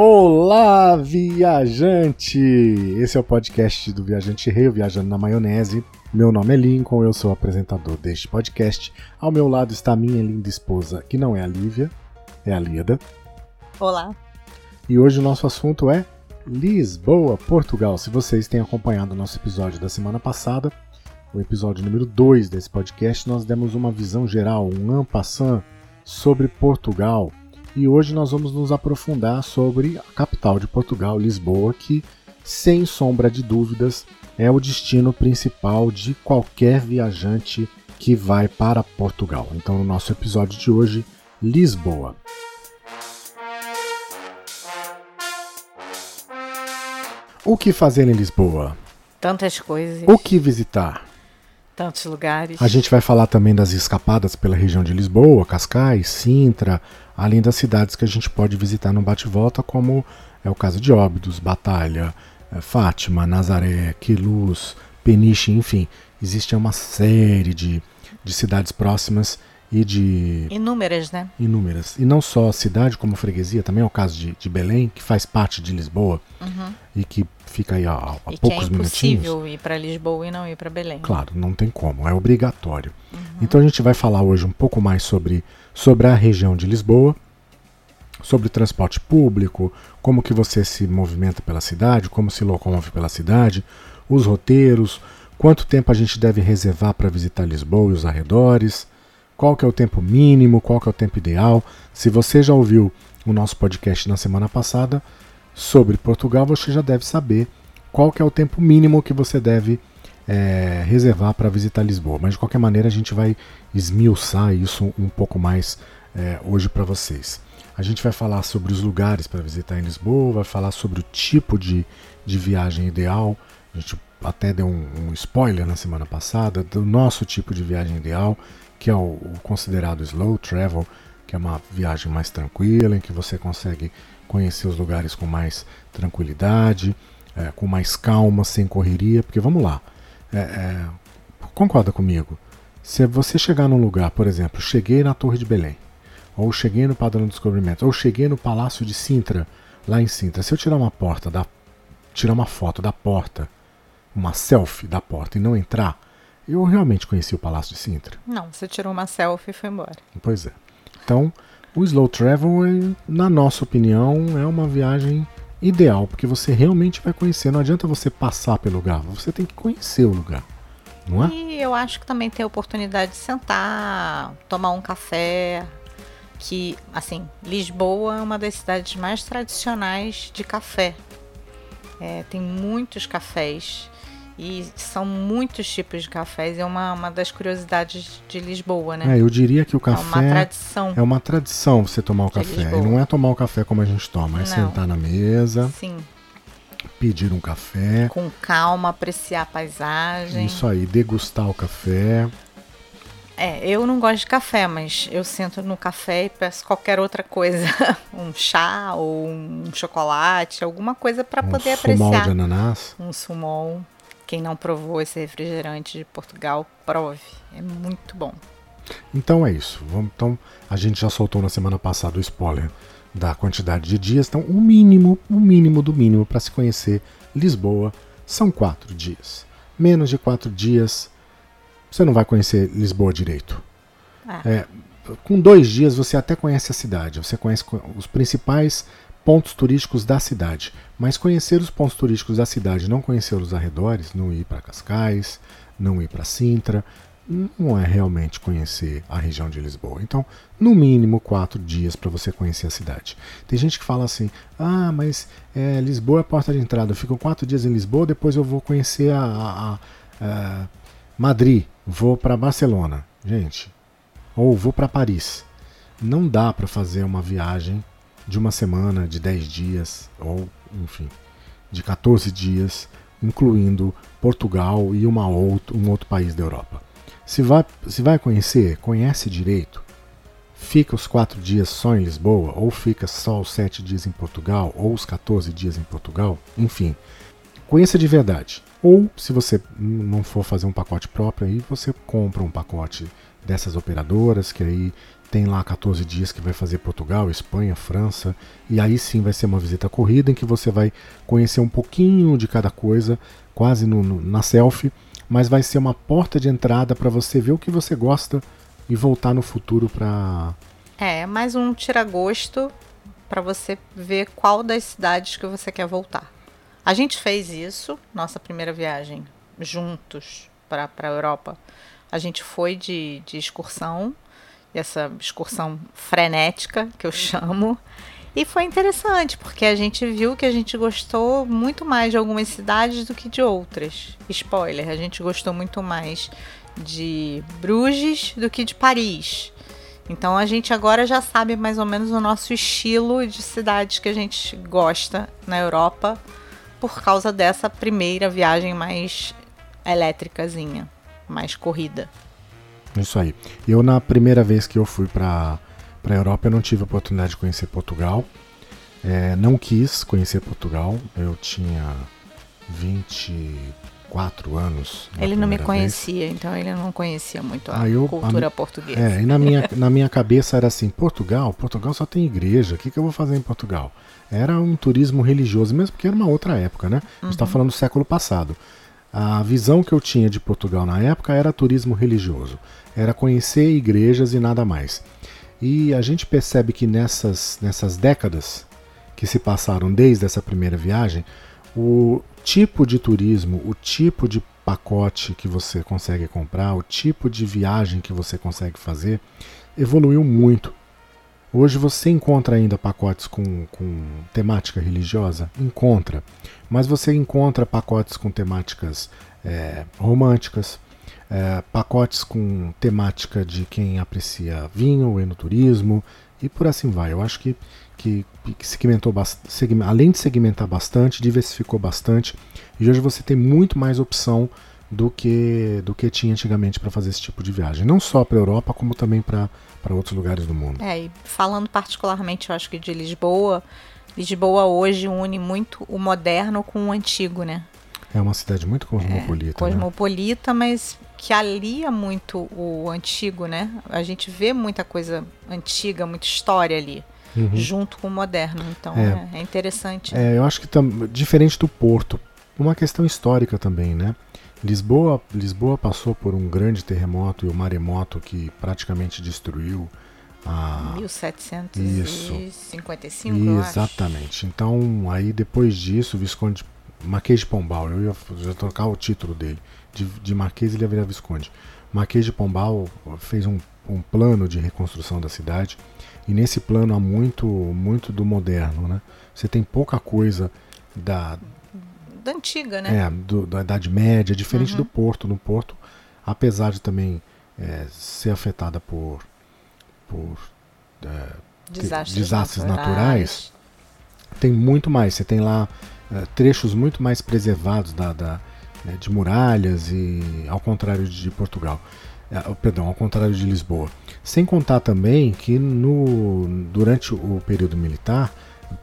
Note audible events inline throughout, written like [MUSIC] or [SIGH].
Olá, viajante! Esse é o podcast do Viajante Rei, Viajando na Maionese. Meu nome é Lincoln, eu sou apresentador deste podcast. Ao meu lado está minha linda esposa, que não é a Lívia, é a Lida. Olá. E hoje o nosso assunto é Lisboa, Portugal. Se vocês têm acompanhado o nosso episódio da semana passada, o episódio número 2 desse podcast, nós demos uma visão geral, um ampassant sobre Portugal e hoje nós vamos nos aprofundar sobre a capital de Portugal, Lisboa, que, sem sombra de dúvidas, é o destino principal de qualquer viajante que vai para Portugal. Então, no nosso episódio de hoje, Lisboa. O que fazer em Lisboa? Tantas coisas. O que visitar? Tantos lugares. A gente vai falar também das escapadas pela região de Lisboa, Cascais, Sintra, além das cidades que a gente pode visitar no bate-volta, como é o caso de Óbidos, Batalha, eh, Fátima, Nazaré, Queluz, Peniche, enfim. Existe uma série de, de cidades próximas e de. Inúmeras, né? Inúmeras. E não só cidade, como freguesia, também é o caso de, de Belém, que faz parte de Lisboa uhum. e que fica aí a, a e poucos que é impossível minutinhos. ir para Lisboa e não ir para Belém. Claro, não tem como, é obrigatório. Uhum. Então a gente vai falar hoje um pouco mais sobre, sobre a região de Lisboa, sobre transporte público, como que você se movimenta pela cidade, como se locomove pela cidade, os roteiros, quanto tempo a gente deve reservar para visitar Lisboa e os arredores, qual que é o tempo mínimo, qual que é o tempo ideal. Se você já ouviu o nosso podcast na semana passada sobre Portugal, você já deve saber qual que é o tempo mínimo que você deve é, reservar para visitar Lisboa. Mas de qualquer maneira a gente vai esmiuçar isso um pouco mais é, hoje para vocês. A gente vai falar sobre os lugares para visitar em Lisboa, vai falar sobre o tipo de, de viagem ideal. A gente até deu um, um spoiler na semana passada do nosso tipo de viagem ideal, que é o, o, considerado slow travel, que é uma viagem mais tranquila, em que você consegue conhecer os lugares com mais tranquilidade, é, com mais calma, sem correria. Porque vamos lá, é, é, concorda comigo? Se você chegar num lugar, por exemplo, cheguei na Torre de Belém, ou cheguei no Padrão do Descobrimento, ou cheguei no Palácio de Sintra, lá em Sintra. Se eu tirar uma porta da tirar uma foto da porta, uma selfie da porta e não entrar, eu realmente conheci o Palácio de Sintra. Não, você tirou uma selfie e foi embora. Pois é. Então, o slow travel, na nossa opinião, é uma viagem ideal, porque você realmente vai conhecer. Não adianta você passar pelo lugar, você tem que conhecer o lugar. Não é? E eu acho que também tem a oportunidade de sentar, tomar um café, que, assim, Lisboa é uma das cidades mais tradicionais de café. É, tem muitos cafés e são muitos tipos de cafés. É uma, uma das curiosidades de Lisboa, né? É, eu diria que o café. É uma tradição. É uma tradição você tomar o café. Lisboa. E não é tomar o café como a gente toma, é Não. sentar na mesa, Sim, pedir um café. com calma, apreciar a paisagem. Isso aí, degustar o café. É, eu não gosto de café, mas eu sento no café e peço qualquer outra coisa. [LAUGHS] um chá ou um chocolate, alguma coisa para um poder sumol apreciar. de ananás. Um sumol. Quem não provou esse refrigerante de Portugal, prove. É muito bom. Então é isso. Vamos, então, a gente já soltou na semana passada o spoiler da quantidade de dias. Então, o mínimo, o mínimo do mínimo para se conhecer Lisboa são quatro dias. Menos de quatro dias, você não vai conhecer Lisboa direito. Ah, É, com dois dias você até conhece a cidade, você conhece co- os principais pontos turísticos da cidade. Mas conhecer os pontos turísticos da cidade, não conhecer os arredores, não ir para Cascais, não ir para Sintra, não é realmente conhecer a região de Lisboa. Então, no mínimo quatro dias para você conhecer a cidade. Tem gente que fala assim: ah, mas é, Lisboa é a porta de entrada. Eu fico quatro dias em Lisboa, depois eu vou conhecer a, a- a- a Madrid, vou para Barcelona. Gente, ou vou para Paris. Não dá para fazer uma viagem de uma semana, de 10 dias, ou enfim, de 14 dias, incluindo Portugal e uma outro, um outro país da Europa. Se vai, se vai conhecer, conhece direito. Fica os quatro dias só em Lisboa, ou fica só os sete dias em Portugal, ou os 14 dias em Portugal, enfim. conheça de verdade. Ou, se você não for fazer um pacote próprio, aí você compra um pacote dessas operadoras, que aí tem lá 14 dias que vai fazer Portugal, Espanha, França, e aí sim vai ser uma visita corrida em que você vai conhecer um pouquinho de cada coisa, quase no, no, na selfie, mas vai ser uma porta de entrada para você ver o que você gosta e voltar no futuro para. É, mais um tira-gosto para você ver qual das cidades que você quer voltar. A gente fez isso, nossa primeira viagem, juntos para a Europa. A gente foi de, de excursão, essa excursão frenética que eu chamo. E foi interessante, porque a gente viu que a gente gostou muito mais de algumas cidades do que de outras. Spoiler, a gente gostou muito mais de Bruges do que de Paris. Então a gente agora já sabe mais ou menos o nosso estilo de cidades que a gente gosta na Europa por causa dessa primeira viagem mais elétricazinha, mais corrida. Isso aí. Eu, na primeira vez que eu fui para a Europa, eu não tive a oportunidade de conhecer Portugal. É, não quis conhecer Portugal. Eu tinha 24 anos. Ele não me conhecia, vez. então ele não conhecia muito a eu, cultura a, portuguesa. É, e na minha, [LAUGHS] na minha cabeça era assim: Portugal? Portugal só tem igreja. O que, que eu vou fazer em Portugal? era um turismo religioso, mesmo porque era uma outra época, né? A gente está uhum. falando do século passado. A visão que eu tinha de Portugal na época era turismo religioso, era conhecer igrejas e nada mais. E a gente percebe que nessas, nessas décadas que se passaram desde essa primeira viagem, o tipo de turismo, o tipo de pacote que você consegue comprar, o tipo de viagem que você consegue fazer, evoluiu muito. Hoje você encontra ainda pacotes com, com temática religiosa? Encontra. Mas você encontra pacotes com temáticas é, românticas, é, pacotes com temática de quem aprecia vinho, enoturismo e por assim vai. Eu acho que, que, que segmentou segment, além de segmentar bastante, diversificou bastante e hoje você tem muito mais opção do que do que tinha antigamente para fazer esse tipo de viagem. Não só para a Europa, como também para outros lugares do mundo. É, e falando particularmente, eu acho que de Lisboa, Lisboa hoje une muito o moderno com o antigo, né? É uma cidade muito cosmopolita. É, cosmopolita, né? mas que alia muito o antigo, né? A gente vê muita coisa antiga, muita história ali. Uhum. Junto com o moderno, então é, é, é interessante. É, eu acho que diferente do Porto, uma questão histórica também, né? Lisboa, Lisboa passou por um grande terremoto e o um maremoto que praticamente destruiu a 1755. Exatamente. Então, aí depois disso, o Visconde Marquês de Pombal, eu ia já trocar o título dele. De, de Marquês ele ia virar Visconde. Marquês de Pombal fez um, um plano de reconstrução da cidade e nesse plano há muito muito do moderno, né? Você tem pouca coisa da da antiga, né? É, do, da Idade Média, diferente uhum. do Porto. No Porto, apesar de também é, ser afetada por, por é, desastres, desastres naturais. naturais. tem muito mais. Você tem lá é, trechos muito mais preservados da, da né, de muralhas e ao contrário de Portugal. É, perdão, ao contrário de Lisboa. Sem contar também que no, durante o período militar,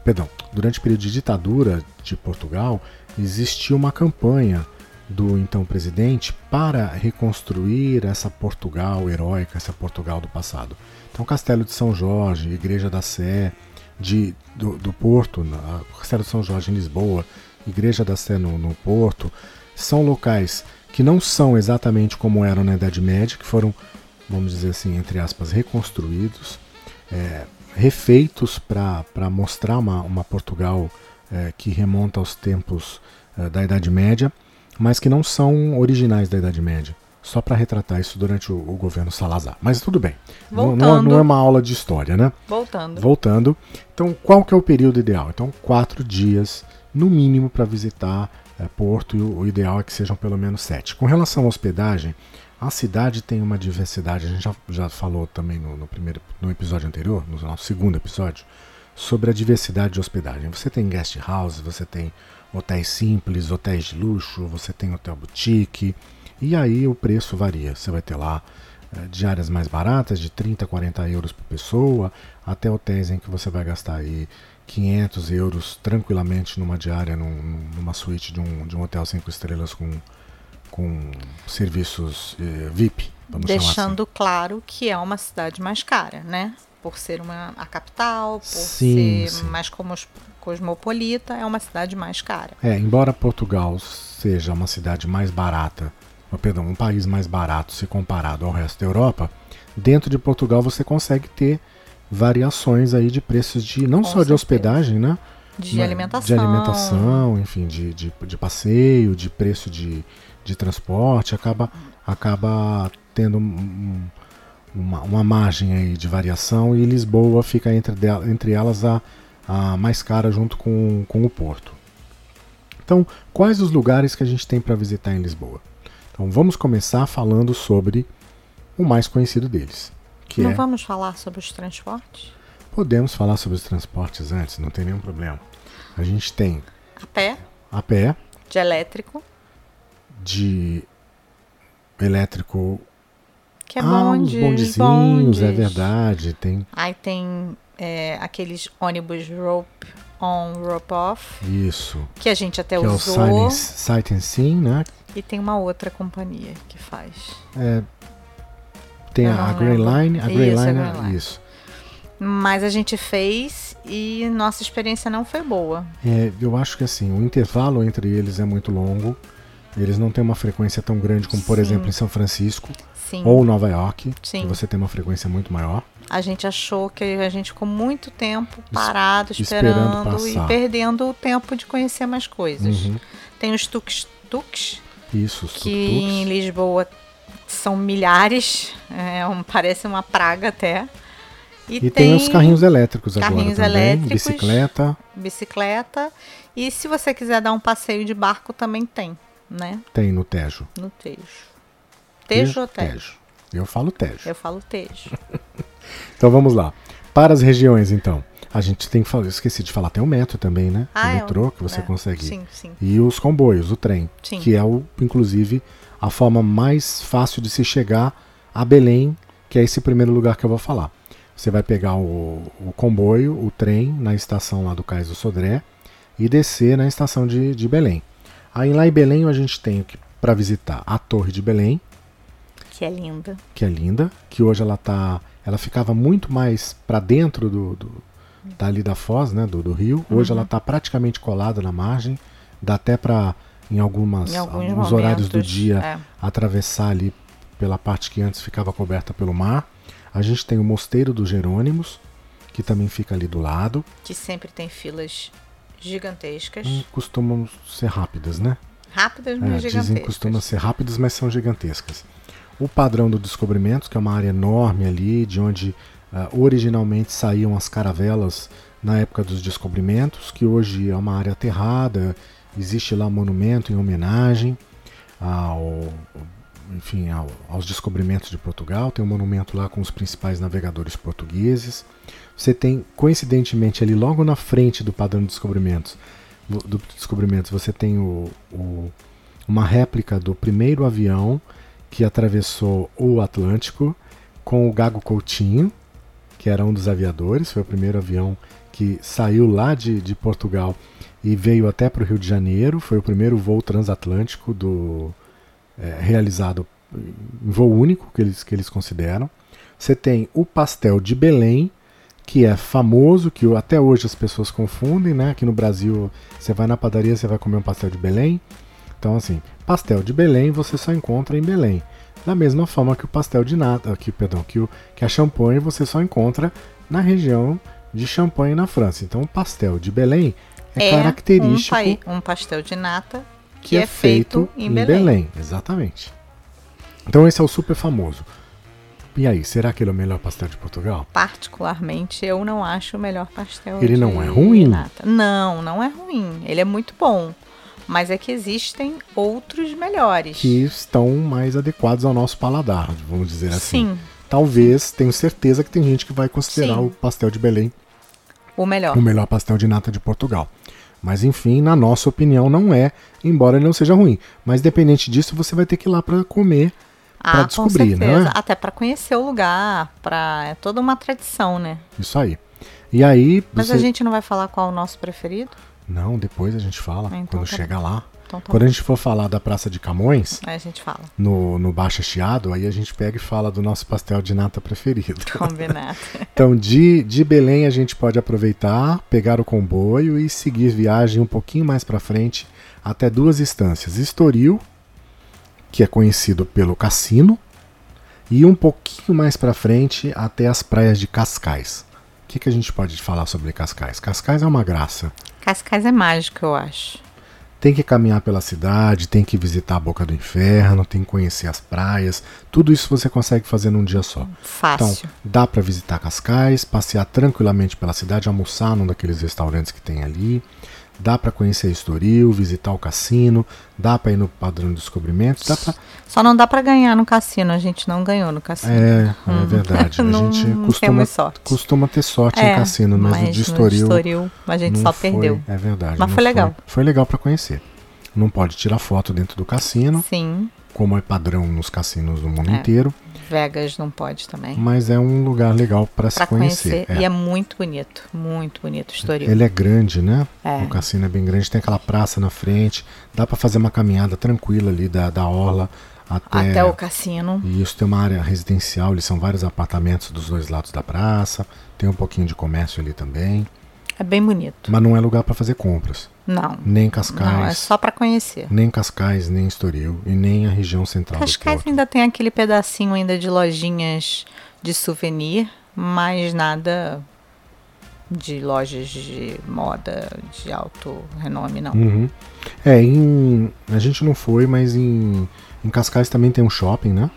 perdão, durante o período de ditadura de Portugal, existia uma campanha do então presidente para reconstruir essa Portugal heróica, essa Portugal do passado. Então, Castelo de São Jorge, Igreja da Sé, de, do, do Porto, Castelo de São Jorge em Lisboa, Igreja da Sé no, no Porto, são locais que não são exatamente como eram na Idade Média, que foram, vamos dizer assim, entre aspas, reconstruídos, é, refeitos para mostrar uma, uma Portugal é, que remonta aos tempos é, da Idade Média, mas que não são originais da Idade Média. Só para retratar isso durante o, o, governo Salazar. Mas tudo bem. Não, não, não, é uma aula de história, né? Voltando. Voltando. Então, qual que é o período ideal? Então, quatro dias, no mínimo, para visitar é, Porto, e o, o ideal é que sejam pelo menos sete. Com relação à hospedagem, a cidade tem uma diversidade, a gente já, já falou também no, no, primeiro, no episódio anterior, no nosso segundo episódio, sobre a diversidade de hospedagem. Você tem guest house, você tem hotéis simples, hotéis de luxo, você tem hotel boutique, e aí o preço varia. Você vai ter lá é, diárias mais baratas, de 30, 40 euros por pessoa, até hotéis em que você vai gastar aí 500 euros tranquilamente numa diária, num, numa suíte de um, de um hotel cinco estrelas com, com serviços eh, VIP. Vamos Deixando assim. claro que é uma cidade mais cara, né? Por ser uma, a capital, por Sim, ser sim. mais cosmos- cosmopolita, é uma cidade mais cara. É, embora Portugal seja uma cidade mais barata, ou, perdão, um país mais barato se comparado ao resto da Europa, dentro de Portugal você consegue ter variações aí de preços de não Com só de certeza. hospedagem, né? De Mas- alimentação. De alimentação, enfim, de, de, de passeio, de preço de, de transporte, acaba, acaba tendo um- um- uma, uma margem aí de variação e Lisboa fica entre, del- entre elas a, a mais cara junto com, com o Porto. Então, quais os lugares que a gente tem para visitar em Lisboa? Então, vamos começar falando sobre o mais conhecido deles, que Não é vamos falar sobre os transportes? Podemos falar sobre os transportes antes, não tem nenhum problema. A gente tem A pé, a pé, de elétrico, de elétrico, que é ah, bonde, os bondezinhos, bondes. é verdade. Tem Aí tem é, aqueles ônibus rope on, rope off, isso, que a gente até que é o usou. Sight and- Sim, né? E tem uma outra companhia que faz. É, tem a, a Grey. Line, a Grey Isso, a Line, Grey é- Line. isso. Mas a gente fez e nossa experiência não foi boa. É, eu acho que assim, o intervalo entre eles é muito longo. Eles não têm uma frequência tão grande como, por Sim. exemplo, em São Francisco Sim. ou Nova York, Sim. que você tem uma frequência muito maior. A gente achou que a gente ficou muito tempo parado, esperando esperando, e perdendo o tempo de conhecer mais coisas. Uhum. Tem os tuk-tuks, Isso, os que em tuk-tuks. Lisboa são milhares, [LAUGHS] é um- parece uma praga até. E tem, os carrinhos elétricos carrinhos agora também, elétricos. bicicleta, bicicleta. E se você quiser dar um passeio de barco, também tem, né? tem no Tejo. No Tejo. Tejo ou Tejo? Tejo. Eu falo Tejo. Eu falo Tejo. [LAUGHS] Então vamos lá. Para as regiões, então. A gente tem que falar, eu esqueci de falar, tem o metro também, né? Ah, o é, metrô que você é, consegue. Sim, sim. E os comboios, o trem, Sim. que é o, inclusive, a forma mais fácil de se chegar a Belém, que é esse primeiro lugar que eu vou falar. Você vai pegar o, o comboio, o trem, na estação lá do Cais do Sodré e descer na estação de, de Belém. Aí lá em Belém a gente tem para visitar a Torre de Belém, Que é linda. que é linda, que hoje ela tá, ela ficava muito mais para dentro do, do dali da foz, né, do, do rio. Hoje Uhum. ela tá praticamente colada na margem, dá até para em algumas Em alguns alguns horários do dia é. atravessar ali pela parte que antes ficava coberta pelo mar. A gente tem o Mosteiro dos Jerônimos, que também fica ali do lado. Que sempre tem filas gigantescas. Hum, Costumam ser rápidas, né? Rápidas, É, mas dizem que gigantescas. costumam ser rápidas, mas são gigantescas. O padrão do descobrimento, que é uma área enorme ali, de onde ah, originalmente saíam as caravelas na época dos descobrimentos, que hoje é uma área aterrada, existe lá um monumento em homenagem ao, enfim, ao- aos descobrimentos de Portugal, tem um monumento lá com os principais navegadores portugueses. Você tem, coincidentemente, ali logo na frente do padrão de descobrimentos, do descobrimentos você tem o- o, uma réplica do primeiro avião que atravessou o Atlântico com o Gago Coutinho, que era um dos aviadores, foi o primeiro avião que saiu lá de, de Portugal e veio até para o Rio de Janeiro, foi o primeiro voo transatlântico do, é, realizado em voo único que eles, que eles consideram. Você tem o pastel de Belém, que é famoso, que até hoje as pessoas confundem, né? Aqui no Brasil, você vai na padaria, você vai comer um pastel de Belém. Então, assim, pastel de Belém você só encontra em Belém. Da mesma forma que o pastel de nata, que, perdão, que, o, que a champanhe você só encontra na região de Champagne na França. Então, o pastel de Belém é, característico Um, um pastel de nata que, que é, feito, em Belém. Exatamente. Então esse é o super famoso. E aí, será que ele é o melhor pastel de Portugal? Particularmente, eu não acho o melhor pastel Ele não é ruim? nata. Não, não é ruim. Ele é muito bom. Mas é que existem outros melhores. Que estão mais adequados ao nosso paladar, vamos dizer assim. Sim, Talvez, tenho certeza que tem gente que vai considerar Sim. o pastel de Belém o melhor. o melhor pastel de nata de Portugal. Mas enfim, na nossa opinião, não é, embora ele não seja ruim. Mas dependente disso, você vai ter que ir lá para comer, para ah, descobrir, com certeza. né? Até para conhecer o lugar, para é toda uma tradição, né? Isso aí. E aí. Mas você- a gente não vai falar qual é o nosso preferido? Não, depois a gente fala, Então quando tá chega lá. Então tá Quando bom. a gente for falar da Praça de Camões, Aí a gente fala. no, no Baixa Chiado, aí a gente pega e fala do nosso pastel de nata preferido. [LAUGHS] Combinado. Então, de, de Belém a gente pode aproveitar, pegar o comboio e seguir viagem um pouquinho mais para frente até duas instâncias: Estoril, que é conhecido pelo cassino, e um pouquinho mais para frente até as praias de Cascais. O que, que a gente pode falar sobre Cascais? Cascais é uma graça. Cascais é mágico, eu acho. Tem que caminhar pela cidade, tem que visitar a Boca do Inferno, tem que conhecer as praias. Tudo isso você consegue fazer num dia só. Então, Fácil. dá para visitar Cascais, passear tranquilamente pela cidade, almoçar num daqueles restaurantes que tem ali. Dá para conhecer Estoril, visitar o cassino, dá para ir no Padrão de Descobrimentos, dá pra... Só não dá pra ganhar no cassino. A gente não ganhou no cassino. É, é verdade. A [LAUGHS] gente costuma, costuma ter sorte É, em cassino, mas, no de Estoril, Estoril a gente só foi, perdeu. É verdade. Mas foi legal. Foi legal para conhecer. Não pode tirar foto dentro do cassino, Sim. como é padrão nos cassinos do mundo É. inteiro, Vegas não pode também. mas é um lugar legal para se conhecer. conhecer. E é muito bonito. Muito bonito o Estoril. Ele é grande, né? É. O cassino é bem grande, tem aquela praça na frente. Dá pra fazer uma caminhada tranquila ali da, da orla até. Até o cassino. E isso tem uma área residencial, ali são vários apartamentos dos dois lados da praça. Tem um pouquinho de comércio ali também. É bem bonito. Mas não é lugar pra fazer compras. Não. Nem Cascais. Não, é só pra conhecer. Nem Cascais, nem Estoril. E nem a região central Cascais ainda tem aquele pedacinho ainda de lojinhas de souvenir, mas nada de lojas de moda de alto renome, não. Uhum. É, em. A gente não foi, mas em. Em Cascais também tem um shopping, né?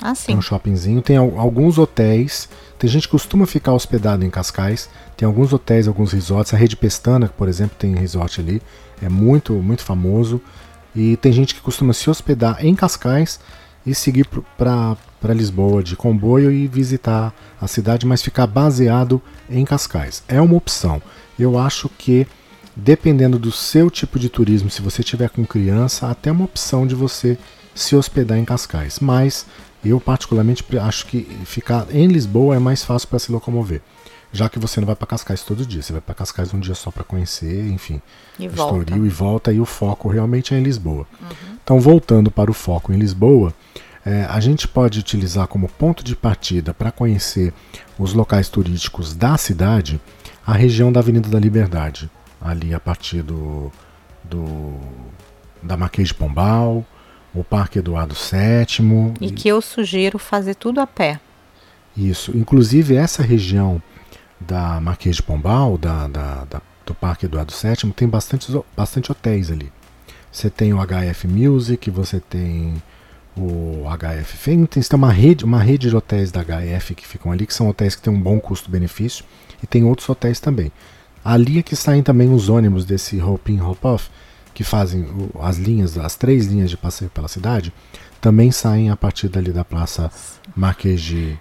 Ah, Tem sim. um shoppingzinho, tem al- alguns hotéis. Tem gente que costuma ficar hospedado em Cascais. Tem alguns hotéis, alguns resorts. A Rede Pestana, por exemplo, tem resort ali. É muito, muito famoso. E tem gente que costuma se hospedar em Cascais e seguir para Lisboa de comboio e visitar a cidade, mas ficar baseado em Cascais. É uma opção. Eu acho que, dependendo do seu tipo de turismo, se você tiver com criança, até uma opção de você se hospedar em Cascais. Mas eu, particularmente, acho que ficar em Lisboa é mais fácil para se locomover. Já que você não vai para Cascais todo dia, você vai para Cascais um dia só para conhecer, enfim. E volta. E volta, e o foco realmente é em Lisboa. Então, voltando para o foco em Lisboa, eh, a gente pode utilizar como ponto de partida para conhecer os locais turísticos da cidade a região da Avenida da Liberdade, ali a partir do, do da Marquês de Pombal, o Parque Eduardo VII. E que eu sugiro fazer tudo a pé. Isso. Inclusive, essa região da Marquês de Pombal, da, da- da- do Parque Eduardo VII, tem bastante, bastante hotéis ali. Você tem o HF Music, você tem o HF Fênix, tem uma rede, uma rede de hotéis da HF que ficam ali, que são hotéis que têm um bom custo-benefício, e tem outros hotéis também. Ali é que saem também os ônibus desse Hope In, Hope Off, que fazem as linhas, as três linhas de passeio pela cidade, também saem a partir dali da Praça Marquês de,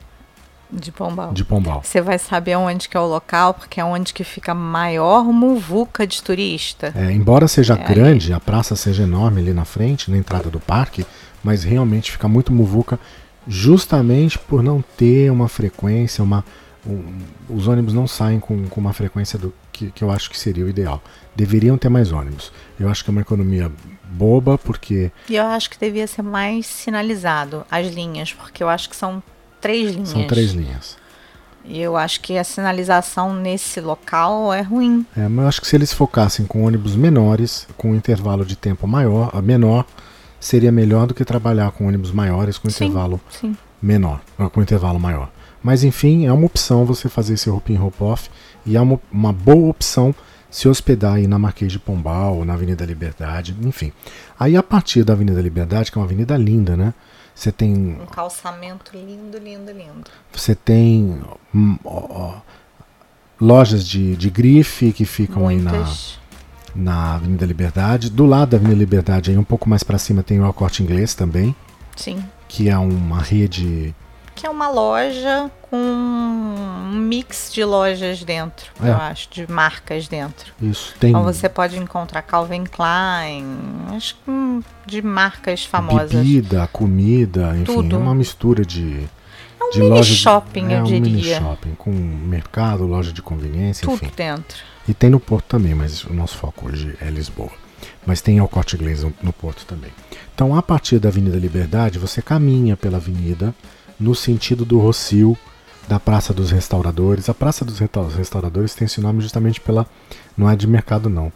De Pombal. de Pombal. Você vai saber onde que é o local, porque é onde que fica a maior muvuca de turista. É, embora seja É, grande, a praça seja enorme ali na frente, na entrada do parque, mas realmente fica muito muvuca justamente por não ter uma frequência, uma, um- os ônibus não saem com, com uma frequência do que, que eu acho que seria o ideal. Deveriam ter mais ônibus. Eu acho que é uma economia boba, porque E eu acho que devia ser mais sinalizado as linhas, porque eu acho que são três linhas. são três linhas. E eu acho que a sinalização nesse local é ruim. É, mas eu acho que se eles focassem com ônibus menores, com um intervalo de tempo maior, menor, seria melhor do que trabalhar com ônibus maiores com Sim. intervalo Sim. menor, ou com intervalo maior. Mas enfim, é uma opção você fazer esse roupin rope off e é uma, uma boa opção se hospedar aí na Marquês de Pombal, ou na Avenida Liberdade, enfim. Aí a partir da Avenida Liberdade, que é uma avenida linda, né? Você tem Um calçamento lindo, lindo, lindo. você tem hum, ó, ó, lojas de, de grife que ficam aí na, Muitas. na Avenida Liberdade. Do lado da Avenida Liberdade, aí um pouco mais para cima, tem o El Corte Inglês também, Sim. que é uma rede. Que é uma loja com um mix de lojas dentro, É. eu acho, de marcas dentro. Isso tem Então você pode encontrar Calvin Klein, acho que hum, de marcas famosas. bebida, comida, enfim, Tudo. é uma mistura de. É um de mini loja shopping, é eu um diria. mini shopping com mercado, loja de conveniência, Tudo enfim. dentro. E tem no Porto também, mas o nosso foco hoje é Lisboa. Mas tem o Corte Inglês no Porto também. Então, a partir da Avenida Liberdade, você caminha pela avenida no sentido do Rocio, da Praça dos Restauradores. A Praça dos Resta- Restauradores tem esse nome justamente pela. Não é de mercado, não.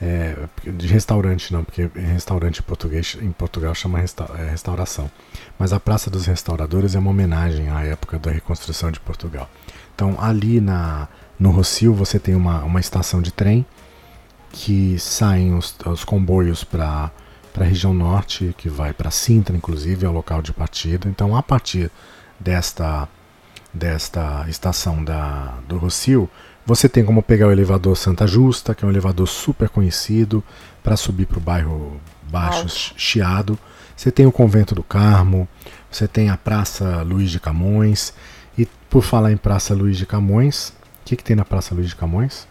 É de restaurante, não, porque restaurante em português em Portugal chama resta- é, restauração. Mas a Praça dos Restauradores é uma homenagem à época da reconstrução de Portugal. Então, ali na, no Rocio, você tem uma, uma estação de trem que saem os, os comboios para a região norte, que vai para Sintra, inclusive, é o local de partida. Então, a partir desta, desta estação da, do Rocio, você tem como pegar o elevador Santa Justa, que é um elevador super conhecido, para subir para o bairro Baixo Alto. Chiado. Você tem o Convento do Carmo, você tem a Praça Luiz de Camões. E por falar em Praça Luiz de Camões, o que, que tem na Praça Luiz de Camões?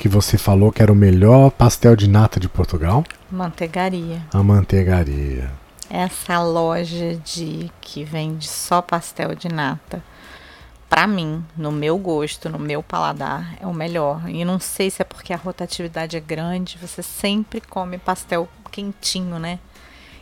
Que você falou que era o melhor pastel de nata de Portugal? Manteigaria. A manteigaria. Essa loja de que vende só pastel de nata, pra mim, no meu gosto, no meu paladar, é o melhor. E não sei se é porque a rotatividade é grande, você sempre come pastel quentinho, né?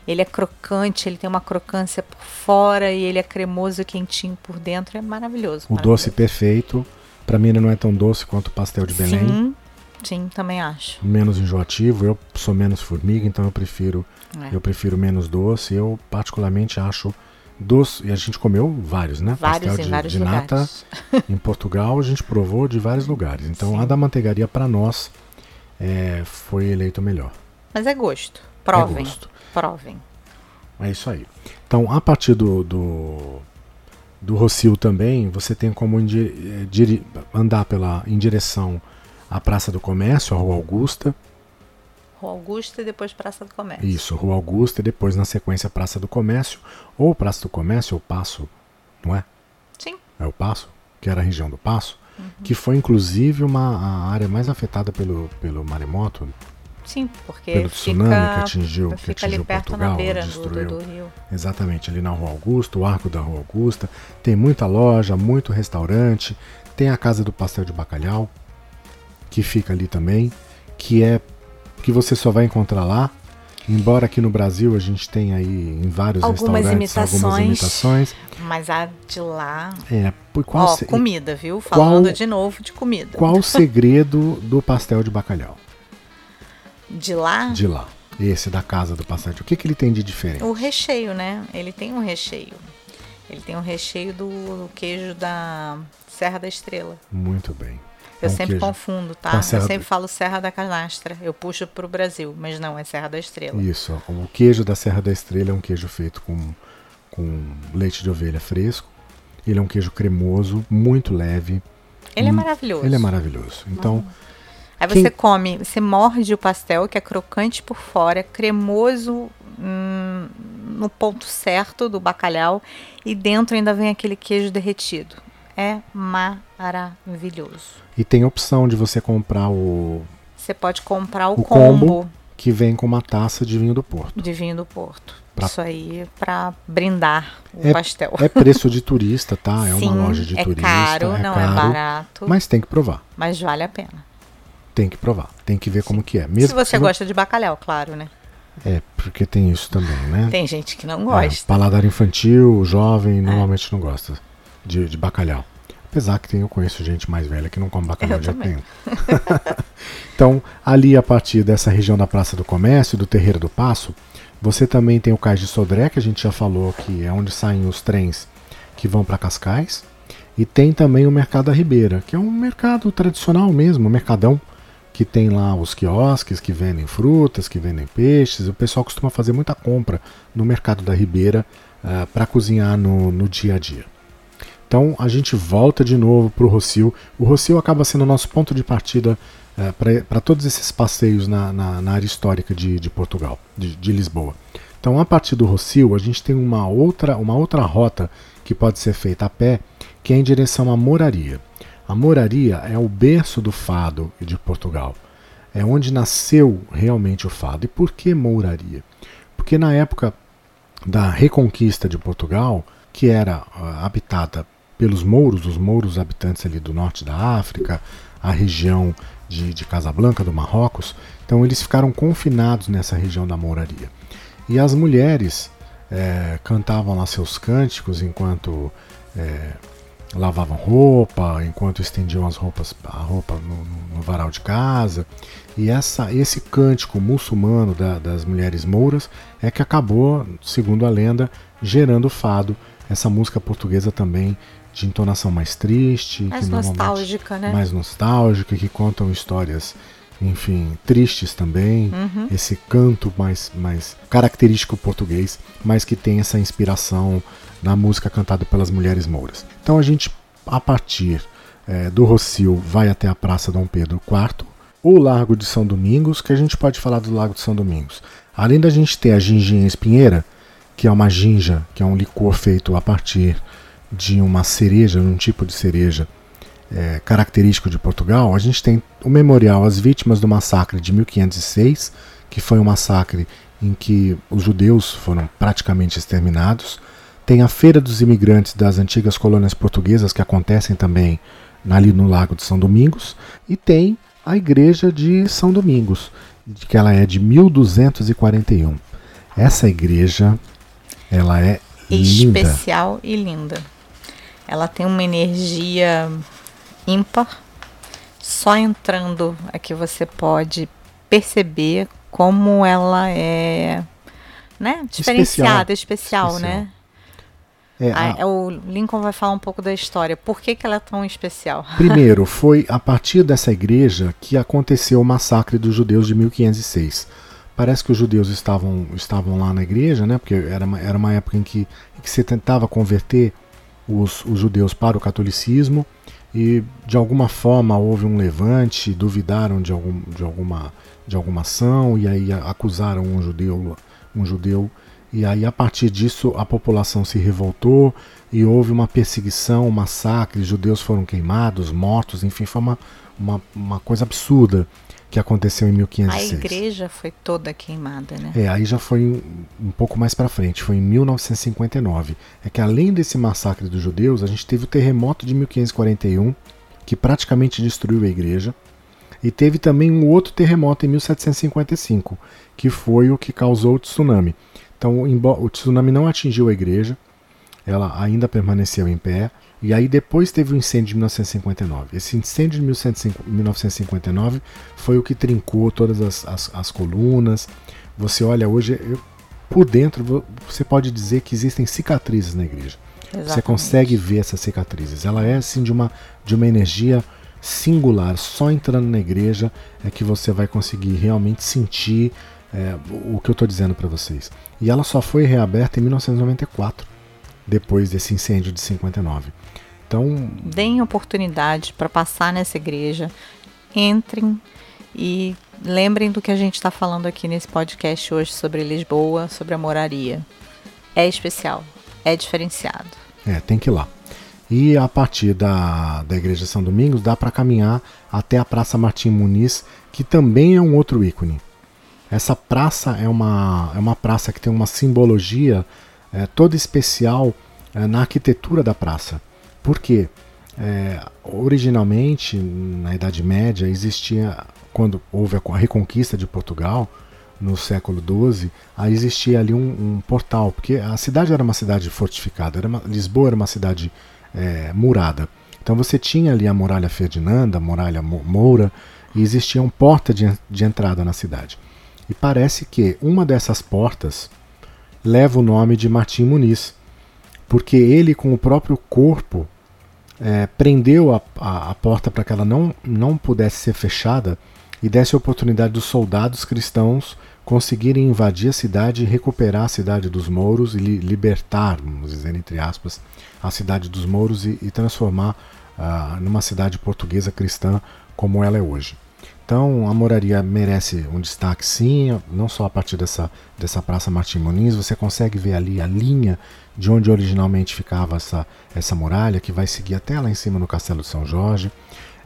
Ele é crocante, ele tem uma crocância por fora e ele é cremoso e quentinho por dentro, é maravilhoso. O doce perfeito. Pra mim ele não é tão doce quanto o pastel de Belém. Sim, sim, também acho. Menos enjoativo. Eu sou menos formiga, então eu prefiro É. eu prefiro menos doce. Eu particularmente acho doce. E a gente comeu vários, né? Vários pastel de, vários de nata lugares. [LAUGHS] em Portugal a gente provou de vários lugares. Então Sim. a da manteigaria para nós é, foi eleito melhor. Mas é gosto. Provem. É gosto. Provem. É isso aí. Então, a partir do, do, do Rocio também, você tem como eh, andar pela, em direção à Praça do Comércio, a Rua Augusta. Rua Augusta e depois Praça do Comércio. Isso, Rua Augusta e depois na sequência Praça do Comércio. Ou Praça do Comércio ou Passo, não é? Sim. É o Passo, que era a região do Passo. Que foi inclusive uma, a área mais afetada pelo, pelo maremoto, Sim, porque pelo fica, tsunami que atingiu, que atingiu ali perto Portugal, na beira do, destruiu. do, do rio. Exatamente, ali na Rua Augusta, o arco da Rua Augusta. Tem muita loja, muito restaurante. Tem a Casa do Pastel de Bacalhau, que fica ali também, que é que você só vai encontrar lá. Embora aqui no Brasil a gente tenha aí em vários Algumas restaurantes algumas imitações. imitações. Mas a de lá. É, por qual, Ó, se- comida, viu? Falando qual- de novo de comida. qual o segredo do pastel de bacalhau De lá, de lá? Esse da Casa do Pastel. O que, que ele tem de diferente? o recheio, né? Ele tem um recheio. Ele tem um recheio do queijo da Serra da Estrela. Muito bem. Eu É um sempre queijo. confundo, tá? Eu sempre do- falo Serra da Canastra. Eu puxo pro Brasil, mas não, é Serra da Estrela. Isso, ó, o queijo da Serra da Estrela é um queijo feito com, com leite de ovelha fresco. Ele é um queijo cremoso, muito leve. Ele é Hum, maravilhoso. Ele é maravilhoso. Então, Aí Quem- você come, você morde o pastel, que é crocante por fora, cremoso hum, no ponto certo do bacalhau, e dentro ainda vem aquele queijo derretido. É maravilhoso. e tem a opção de você comprar o Você pode comprar o, O combo, combo. que vem com uma taça de vinho do Porto. de vinho do Porto. Pra- Isso aí é pra brindar o É- pastel. É preço [LAUGHS] de turista, tá? É Sim, uma loja de é turista. caro, é não caro, é barato, mas, Mas tem que provar. vale a pena. Tem que provar. Tem que ver como que é. Mesmo Se você gosta de bacalhau, claro, né? É, porque tem isso também, né? Tem gente que não É, gosta. paladar infantil, jovem, normalmente não gosta de, de bacalhau. Apesar que tem, eu conheço gente mais velha que não come bacalhau Eu de também. nenhum. [LAUGHS] então, ali a partir dessa região da Praça do Comércio, do Terreiro do Passo, você também tem o Cais de Sodré, que a gente já falou que é onde saem os trens que vão para Cascais. E tem também o Mercado da Ribeira, que é um mercado tradicional mesmo, um mercadão, que tem lá os quiosques que vendem frutas, que vendem peixes. O pessoal costuma fazer muita compra no Mercado da Ribeira para cozinhar no, no dia a dia. Então a gente volta de novo para o Rocio. O Rocio acaba sendo o nosso ponto de partida para todos esses passeios na, na, na área histórica de, de Portugal, de, de, Lisboa. Então a partir do Rocio a gente tem uma outra, uma outra rota que pode ser feita a pé, que é em direção à Moraria. A Moraria é o berço do fado de Portugal. É onde nasceu realmente o fado. E por que Mouraria? Porque na época da reconquista de Portugal, que era uh, habitada pelos mouros, os mouros habitantes ali do norte da África, a região de, de Casablanca, do Marrocos. Então eles ficaram confinados nessa região da mouraria. E as mulheres é, cantavam lá seus cânticos enquanto é, lavavam roupa, enquanto estendiam as roupas, a roupa no, no varal de casa. E essa, esse cântico muçulmano da, das mulheres mouras é que acabou, segundo a lenda, gerando o fado, essa música portuguesa também de entonação mais triste, mais nostálgica, né? Mais nostálgica, que contam histórias, enfim, tristes também. Uhum. Esse canto mais, mais característico português, mas que tem essa inspiração na música cantada pelas mulheres mouras. Então a gente, a partir é, do Rocio, vai até a Praça Dom Pedro IV, o Largo de São Domingos, que a gente pode falar do Lago de São Domingos. Além da gente ter a ginginha espinheira, que é uma ginja, que é um licor feito a partir de uma cereja, um tipo de cereja é, característico de Portugal, a gente tem o memorial às vítimas do massacre de 1506, que foi um massacre em que os judeus foram praticamente exterminados. Tem a Feira dos Imigrantes das antigas colônias portuguesas, que acontecem também ali no Lago de São Domingos. E tem a Igreja de São Domingos, que ela é de 1241. Essa igreja, ela é linda. especial e linda. Ela tem uma energia ímpar. Só entrando é que você pode perceber como ela é né? diferenciada, especial, especial, né? É, a... É, o Lincoln vai falar um pouco da história. Por que, que ela é tão especial? [LAUGHS] Primeiro, foi a partir dessa igreja que aconteceu o massacre dos judeus de 1506. Parece que os judeus estavam, estavam lá na igreja, né? Porque era uma, era uma época em que, em que se tentava converter os, os judeus para o catolicismo e de alguma forma houve um levante, duvidaram de, algum, de, alguma, de alguma ação e aí acusaram um judeu, um judeu. E aí a partir disso a população se revoltou e houve uma perseguição, um massacre, judeus foram queimados, mortos, enfim, foi uma, uma, uma coisa absurda que aconteceu em 1506. A igreja foi toda queimada, né? É, aí já foi um, pouco mais para frente, foi em 1959. É que além desse massacre dos judeus, a gente teve o terremoto de 1541, que praticamente destruiu a igreja, e teve também um outro terremoto em 1755, que foi o que causou o tsunami. Então, o tsunami não atingiu a igreja, ela ainda permaneceu em pé, e aí depois teve o incêndio de 1959. Esse incêndio de 1959 foi o que trincou todas as, as, as colunas. Você olha hoje, eu, por dentro, você pode dizer que existem cicatrizes na igreja. Exatamente. Você consegue ver essas cicatrizes. Ela é assim de uma, de uma energia singular. Só entrando na igreja é que você vai conseguir realmente sentir é, o que eu estou dizendo para vocês. E ela só foi reaberta em 1994, depois desse incêndio de 59. Então, deem oportunidade para passar nessa igreja, entrem e lembrem do que a gente está falando aqui nesse podcast hoje sobre Lisboa, sobre a moraria. É especial, é diferenciado. É, tem que ir lá. E a partir da, da Igreja São Domingos dá para caminhar até a Praça Martim Muniz, que também é um outro ícone. Essa praça é uma, é uma praça que tem uma simbologia é, toda especial é, na arquitetura da praça. Porque é, originalmente, na Idade Média, existia, quando houve a reconquista de Portugal, no século XII, aí existia ali um, um, portal, porque a cidade era uma cidade fortificada, era uma, Lisboa era uma cidade é, murada. Então você tinha ali a muralha Ferdinanda, a muralha Moura, e existia uma porta de, de entrada na cidade. E parece que uma dessas portas leva o nome de Martim Muniz, porque ele, com o próprio corpo, é, prendeu a, a, a porta para que ela não, não pudesse ser fechada e desse a oportunidade dos soldados cristãos conseguirem invadir a cidade e recuperar a cidade dos mouros e li, libertar, vamos dizer entre aspas, a cidade dos mouros e, e transformar uh, numa cidade portuguesa cristã como ela é hoje. Então a moraria merece um destaque sim, não só a partir dessa, dessa Praça Martim Muniz, você consegue ver ali a linha de onde originalmente ficava essa, essa muralha, que vai seguir até lá em cima no Castelo de São Jorge.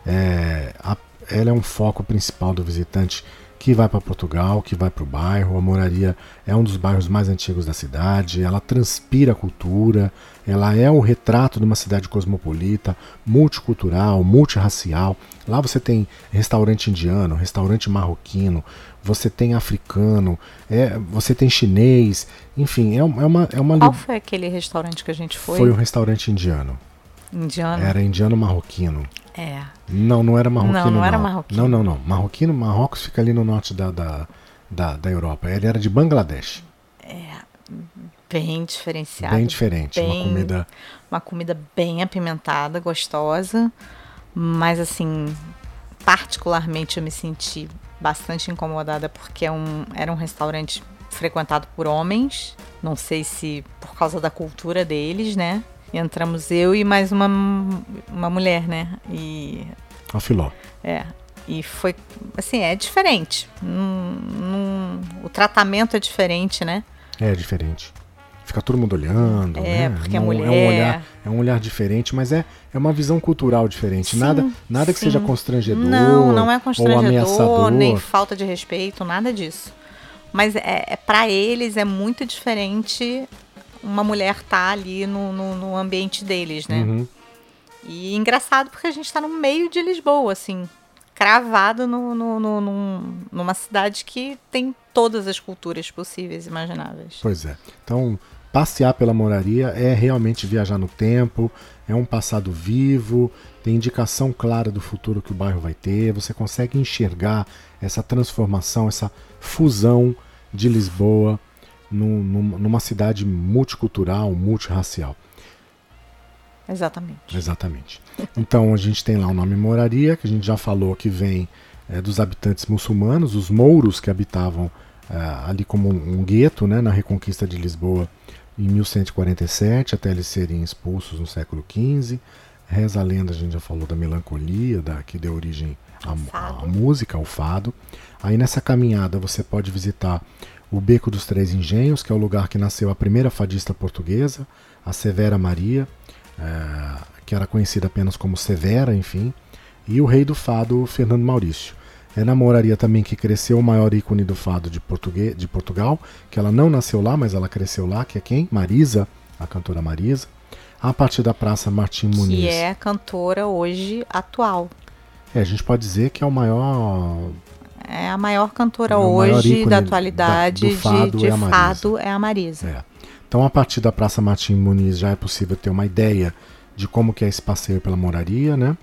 É, a, ela é um foco principal do visitante que vai para Portugal, que vai para o bairro. A Moraria é um dos bairros mais antigos da cidade, ela transpira cultura, ela é o retrato de uma cidade cosmopolita, multicultural, multirracial. Lá você tem restaurante indiano, restaurante marroquino, você tem africano, é, você tem chinês, enfim, é, é uma, é uma. Qual foi aquele restaurante que a gente foi? Foi um restaurante indiano. Indiano? Era indiano marroquino. É. Não, não era marroquino. Não, não era marroquino. Não, não, não. Marroquino, Marrocos fica ali no norte da, da, da, da Europa. Ele era de Bangladesh. É, bem diferenciado. Bem diferente. bem- Uma comida. Uma comida bem apimentada, gostosa, mas assim, particularmente eu me senti bastante incomodada porque é um, era um restaurante frequentado por homens. Não sei se por causa da cultura deles, né? Entramos eu e mais uma, uma mulher, né? E A filó. é. E foi assim, é diferente. Num- num- o tratamento é diferente, né? É diferente. Fica todo mundo olhando. É, né? porque Não- mulher- É um, olhar, é um olhar diferente, mas é, é uma visão cultural diferente. Sim, nada nada que sim. seja constrangedor. Não, não é Ou constrangedor, ameaçador. nem falta de respeito, nada disso. Mas é, é para eles é muito diferente uma mulher estar ali no, no, no ambiente deles, né? Uhum. E engraçado porque a gente está no meio de Lisboa, assim, cravado no, no, no- num- numa cidade que tem todas as culturas possíveis e imagináveis. Pois é. Então, passear pela moraria é realmente viajar no tempo, é um passado vivo, tem indicação clara do futuro que o bairro vai ter, você consegue enxergar essa transformação, essa fusão de Lisboa num- num- numa cidade multicultural, multirracial. Exatamente. Exatamente. Então a gente tem lá o nome Moraria, que a gente já falou que vem é, dos habitantes muçulmanos, os mouros que habitavam é, ali como um, gueto né, na reconquista de Lisboa em 1147, até eles serem expulsos no século XV. Reza a lenda, a gente já falou da melancolia, da, que deu origem à, música, ao fado. Aí nessa caminhada você pode visitar o Beco dos Três Engenhos, que é o lugar que nasceu a primeira fadista portuguesa, a Severa Maria, eh, que era conhecida apenas como Severa, enfim, e o rei do fado, Fernando Maurício. É na Moraria também que cresceu o maior ícone do fado de, português, de Portugal, que ela não nasceu lá, mas ela cresceu lá, que é quem? Marisa, a cantora Marisa. A partir da Praça Martim Muniz. Que é a cantora hoje atual. É, a gente pode dizer que é o maior É a maior cantora É maior hoje ícone da da- atualidade do fado de, de é fado é a Marisa. É. Então, a partir da Praça Martim Muniz já é possível ter uma ideia de como que é esse passeio pela moraria, né?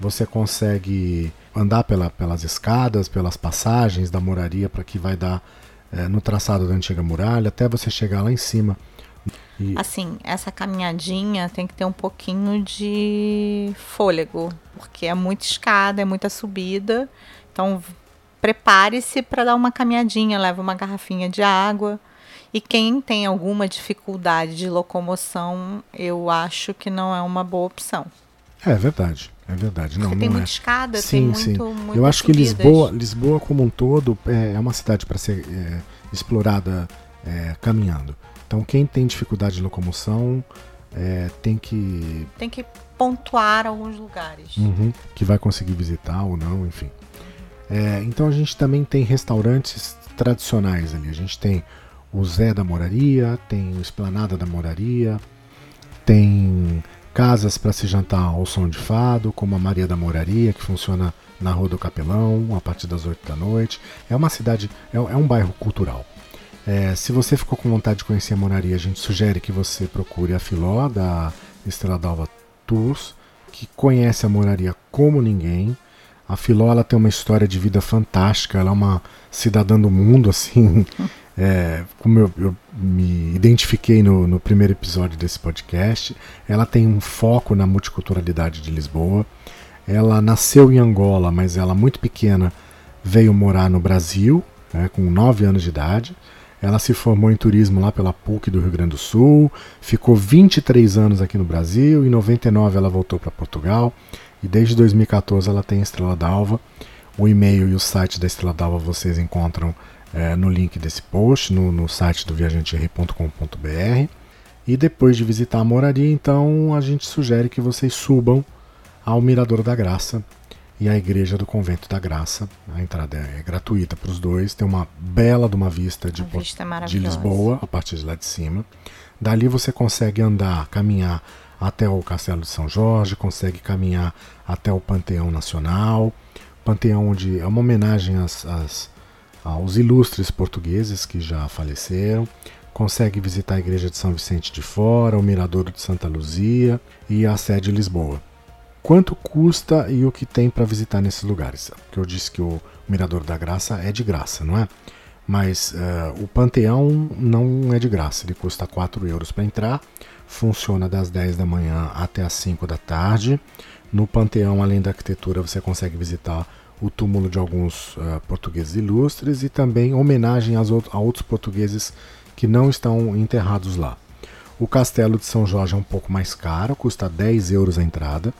Você consegue andar pela- pelas escadas, pelas passagens da moraria para que vai dar eh, no traçado da antiga muralha, até você chegar lá em cima. E, Assim, essa caminhadinha tem que ter um pouquinho de fôlego, porque é muita escada, é muita subida. Então, prepare-se para dar uma caminhadinha, leva uma garrafinha de água. E quem tem alguma dificuldade de locomoção, eu acho que não é uma boa opção. é verdade, é verdade. Não, Porque tem não muita é. escada, tem Sim, muito, sim. muitas Eu acho que subidas. Lisboa, Lisboa como um todo é, é uma cidade para ser é, explorada é, caminhando. Então quem tem dificuldade de locomoção é, tem que Tem que pontuar alguns lugares. Uhum, que vai conseguir visitar ou não, enfim. É, então a gente também tem restaurantes tradicionais ali. A gente tem o Zé da Moraria, tem o Esplanada da Moraria, tem casas para se jantar ao som de fado, como a Maria da Moraria, que funciona na Rua do Capelão, a partir das 8 da noite. É uma cidade, é, é um bairro cultural. É, se você ficou com vontade de conhecer a Moraria, a gente sugere que você procure a Filó da Estrela d'Alva Tours, que conhece a Moraria como ninguém. A Filó ela tem uma história de vida fantástica, ela é uma cidadã do mundo, assim. [LAUGHS] É, como eu, eu me identifiquei no, no primeiro episódio desse podcast, ela tem um foco na multiculturalidade de Lisboa. Ela nasceu em Angola, mas ela, muito pequena, veio morar no Brasil, né, com 9 anos de idade. Ela se formou em turismo lá pela PUC do Rio Grande do Sul, ficou 23 anos aqui no Brasil, em 99 ela voltou para Portugal e desde 2014 ela tem Estrela d'Alva. O e-mail e o site da Estrela d'Alva vocês encontram é, no link desse post, no, no site do viajanterei.com.br. E depois de visitar a moraria, então a gente sugere que vocês subam ao Mirador da Graça, e a Igreja do Convento da Graça. A entrada é gratuita para os dois. Tem uma bela de uma vista de, vista de Lisboa, a partir de lá de cima. Dali você consegue andar, caminhar até o Castelo de São Jorge, consegue caminhar até o Panteão Nacional. Panteão onde é uma homenagem às, às, aos ilustres portugueses que já faleceram. Consegue visitar a Igreja de São Vicente de Fora, o Miradouro de Santa Luzia e a sede de Lisboa quanto custa e o que tem para visitar nesses lugares. Porque eu disse que o Mirador da Graça é de graça, não é? Mas uh, o Panteão não é de graça, ele custa 4 euros para entrar, funciona das 10 da manhã até as 5 da tarde. No Panteão, além da arquitetura, você consegue visitar o túmulo de alguns uh, portugueses ilustres e também homenagem a outros portugueses que não estão enterrados lá. O Castelo de São Jorge é um pouco mais caro, custa 10 euros a entrada.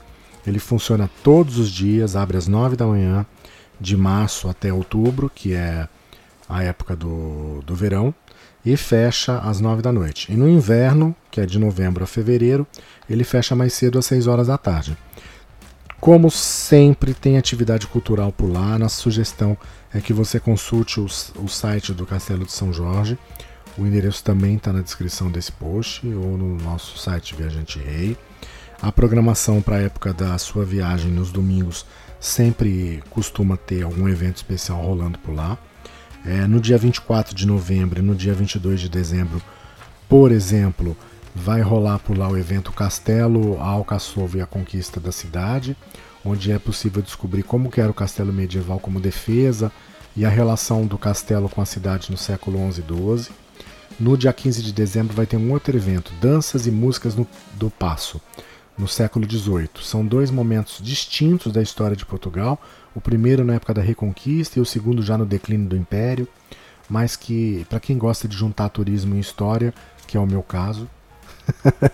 Ele funciona todos os dias, abre às 9 da manhã, de março até outubro, que é a época do, do verão, e fecha às 9 da noite. E no inverno, que é de novembro a fevereiro, ele fecha mais cedo às 6 horas da tarde. Como sempre, tem atividade cultural por lá. Nossa sugestão é que você consulte o, o site do Castelo de São Jorge. O endereço também está na descrição desse post ou no nosso site Viajante Rei. A programação para a época da sua viagem nos domingos sempre costuma ter algum evento especial rolando por lá. É, no dia 24 de novembro e no dia 22 de dezembro, por exemplo, vai rolar por lá o evento Castelo Alcaçovo e a Conquista da Cidade, onde é possível descobrir como era o castelo medieval como defesa e a relação do castelo com a cidade no século 11 e 12. No dia 15 de dezembro vai ter um outro evento, Danças e Músicas no, do Passo, no século XVIII. São dois momentos distintos da história de Portugal, o primeiro na época da Reconquista e o segundo já no declínio do Império, mas que, para quem gosta de juntar turismo e história, que é o meu caso,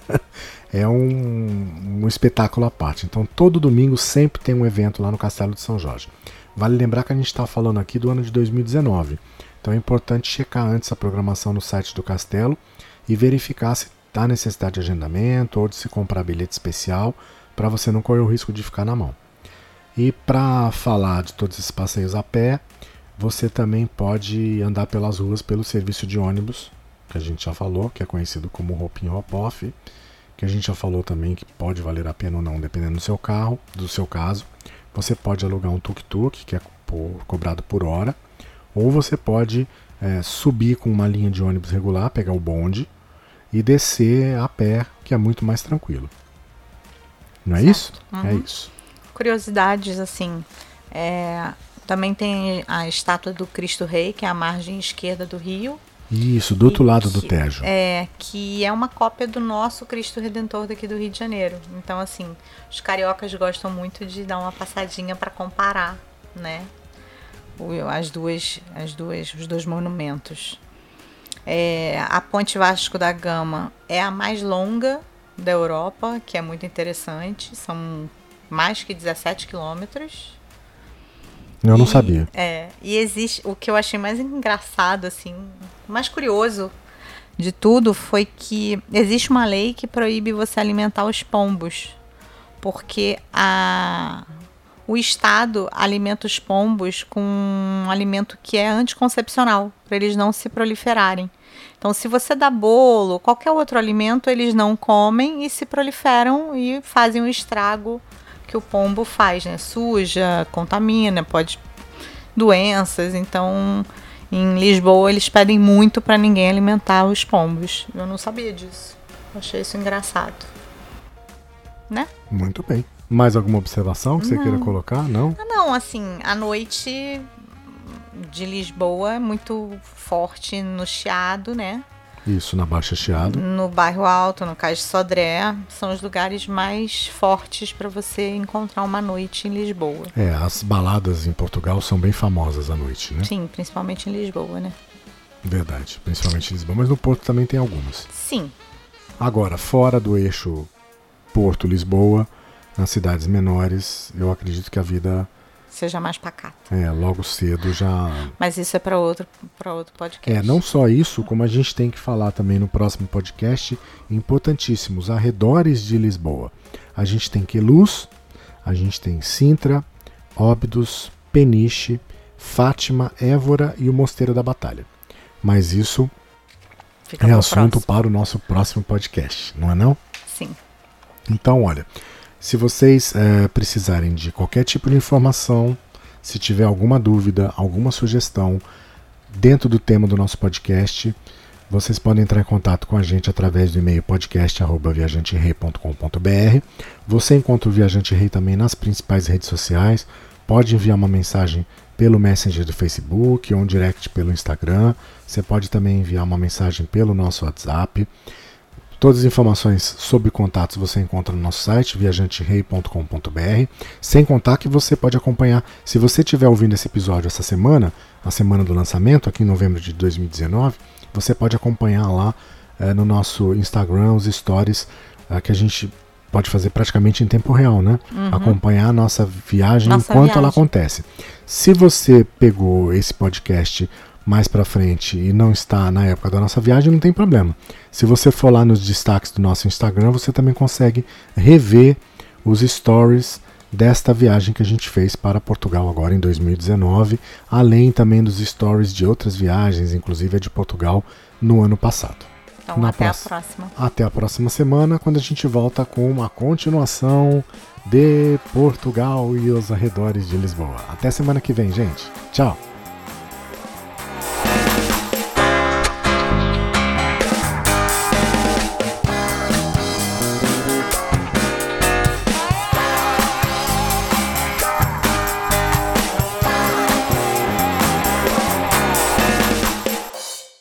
[LAUGHS] é um, um espetáculo à parte. Então, todo domingo sempre tem um evento lá no Castelo de São Jorge. Vale lembrar que a gente está falando aqui do ano de 2019. Então é importante checar antes a programação no site do Castelo e verificar se Há necessidade de agendamento ou de se comprar bilhete especial para você não correr o risco de ficar na mão. E para falar de todos esses passeios a pé, você também pode andar pelas ruas pelo serviço de ônibus, que a gente já falou, que é conhecido como Hop in Hop Off, que a gente já falou também que pode valer a pena ou não, dependendo do seu carro, do seu caso. Você pode alugar um tuk-tuk, que é por, cobrado por hora, ou você pode é, subir com uma linha de ônibus regular, pegar o bonde, e descer a pé, que é muito mais tranquilo. Não é certo. isso? Uhum. É isso. Curiosidades, assim. É, também tem a estátua do Cristo Rei, que é a margem esquerda do rio. Isso, do outro lado que, do Tejo. É, que é uma cópia do nosso Cristo Redentor daqui do Rio de Janeiro. Então, assim, os cariocas gostam muito de dar uma passadinha para comparar, né? As duas, as duas, os dois monumentos. É, a Ponte Vasco da Gama é a mais longa da Europa, que é muito interessante. São mais que 17 quilômetros. Eu e, não sabia. É, e existe o que eu achei mais engraçado, assim, mais curioso de tudo foi que existe uma lei que proíbe você alimentar os pombos, porque a o Estado alimenta os pombos com um alimento que é anticoncepcional, para eles não se proliferarem. Então, se você dá bolo, qualquer outro alimento, eles não comem e se proliferam e fazem o estrago que o pombo faz, né? Suja, contamina, pode doenças. Então, em Lisboa, eles pedem muito para ninguém alimentar os pombos. Eu não sabia disso. Achei isso engraçado. Né? Muito bem. Mais alguma observação que não. você queira colocar? Não? Ah, não, assim, a noite de Lisboa é muito forte no Chiado, né? Isso, na Baixa Chiado. No bairro Alto, no Cais de Sodré, são os lugares mais fortes para você encontrar uma noite em Lisboa. É, as baladas em Portugal são bem famosas à noite, né? Sim, principalmente em Lisboa, né? Verdade, principalmente em Lisboa, mas no Porto também tem algumas. Sim. Agora, fora do eixo Porto-Lisboa, nas cidades menores, eu acredito que a vida seja mais pacata. É, logo cedo já. Mas isso é para outro, para outro podcast. É, não só isso, como a gente tem que falar também no próximo podcast, importantíssimos arredores de Lisboa. A gente tem Queluz, a gente tem Sintra, Óbidos, Peniche, Fátima, Évora e o Mosteiro da Batalha. Mas isso Fica é assunto próximo. para o nosso próximo podcast, não é não? Sim. Então, olha, se vocês eh, precisarem de qualquer tipo de informação, se tiver alguma dúvida, alguma sugestão dentro do tema do nosso podcast, vocês podem entrar em contato com a gente através do e-mail podcast@viajanterei.com.br. Você encontra o Viajante Rei também nas principais redes sociais. Pode enviar uma mensagem pelo Messenger do Facebook ou um direct pelo Instagram. Você pode também enviar uma mensagem pelo nosso WhatsApp. Todas as informações sobre contatos você encontra no nosso site, viajanterei.com.br. Sem contar que você pode acompanhar, se você estiver ouvindo esse episódio essa semana, a semana do lançamento, aqui em novembro de 2019, você pode acompanhar lá eh, no nosso Instagram os stories eh, que a gente pode fazer praticamente em tempo real, né? Acompanhar a nossa viagem Uhum. Nossa enquanto ela viagem. acontece. Se você pegou esse podcast mais para frente e não está na época da nossa viagem, não tem problema. Se você for lá nos destaques do nosso Instagram, você também consegue rever os stories desta viagem que a gente fez para Portugal agora em 2019, além também dos stories de outras viagens, inclusive a de Portugal no ano passado. Então, Na até próxima. a próxima. Até a próxima semana, quando a gente volta com uma continuação de Portugal e os arredores de Lisboa. Até semana que vem, gente. Tchau!